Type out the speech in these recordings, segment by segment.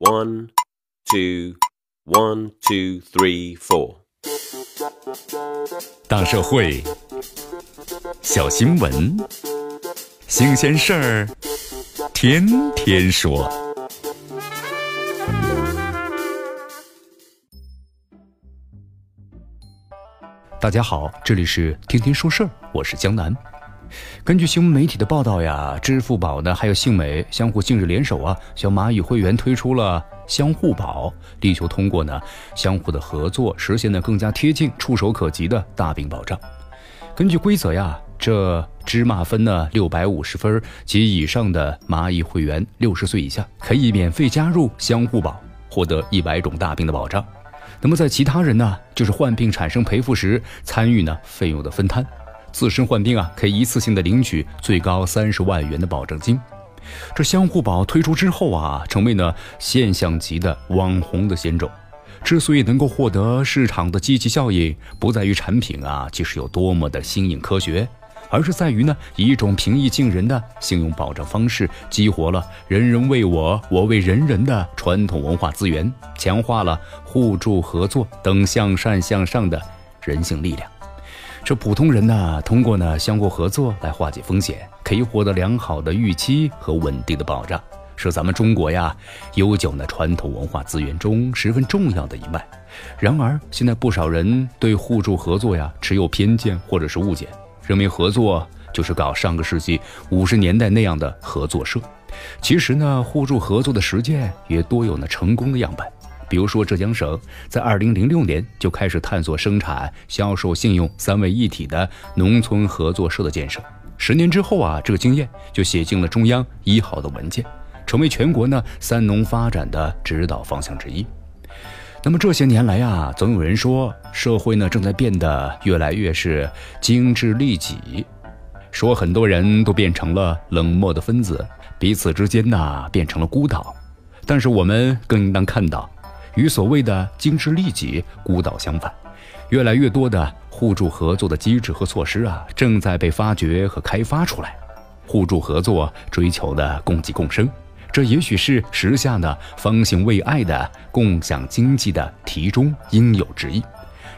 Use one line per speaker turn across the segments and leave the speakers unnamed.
One, two, one, two, three, four.
大社会，小新闻，新鲜事儿，天天说。大家好，这里是天天说事儿，我是江南。根据新闻媒体的报道呀，支付宝呢还有信美相互近日联手啊，向蚂蚁会员推出了相互宝，力求通过呢相互的合作，实现呢更加贴近、触手可及的大病保障。根据规则呀，这芝麻分呢六百五十分及以上的蚂蚁会员，六十岁以下可以免费加入相互宝，获得一百种大病的保障。那么在其他人呢，就是患病产生赔付时参与呢费用的分摊。自身患病啊，可以一次性的领取最高三十万元的保证金。这相互保推出之后啊，成为呢现象级的网红的险种。之所以能够获得市场的积极效应，不在于产品啊其实有多么的新颖科学，而是在于呢以一种平易近人的信用保障方式，激活了“人人为我，我为人人”的传统文化资源，强化了互助合作等向善向上的人性力量。这普通人呢，通过呢相互合作来化解风险，可以获得良好的预期和稳定的保障，是咱们中国呀悠久的传统文化资源中十分重要的一脉。然而，现在不少人对互助合作呀持有偏见或者是误解，认为合作就是搞上个世纪五十年代那样的合作社。其实呢，互助合作的实践也多有呢成功的样本。比如说，浙江省在二零零六年就开始探索生产、销售信用三位一体的农村合作社的建设。十年之后啊，这个经验就写进了中央一号的文件，成为全国呢三农发展的指导方向之一。那么这些年来啊，总有人说社会呢正在变得越来越是精致利己，说很多人都变成了冷漠的分子，彼此之间呢变成了孤岛。但是我们更应当看到。与所谓的精致利己、孤岛相反，越来越多的互助合作的机制和措施啊，正在被发掘和开发出来。互助合作追求的共济共生，这也许是时下的方兴未艾的共享经济的题中应有之意。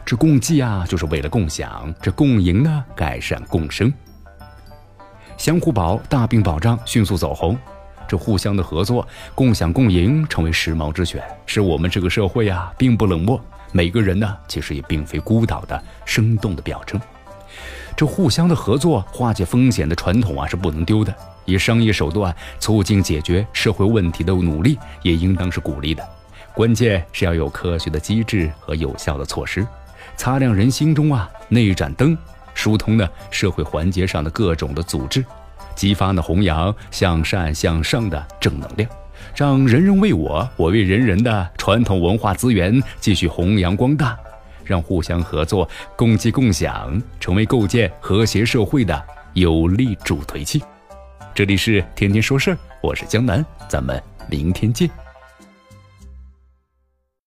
这共济啊，就是为了共享；这共赢呢，改善共生。相互保大病保障迅速走红。这互相的合作、共享共赢成为时髦之选，是我们这个社会啊，并不冷漠，每个人呢，其实也并非孤岛的生动的表征。这互相的合作、化解风险的传统啊，是不能丢的。以商业手段促进解决社会问题的努力，也应当是鼓励的。关键是要有科学的机制和有效的措施，擦亮人心中啊那一盏灯，疏通呢社会环节上的各种的组织。激发呢弘扬向善向上的正能量，让人人为我，我为人人的传统文化资源继续弘扬光大，让互相合作、共济共享成为构建和谐社会的有力助推器。这里是天天说事儿，我是江南，咱们明天见。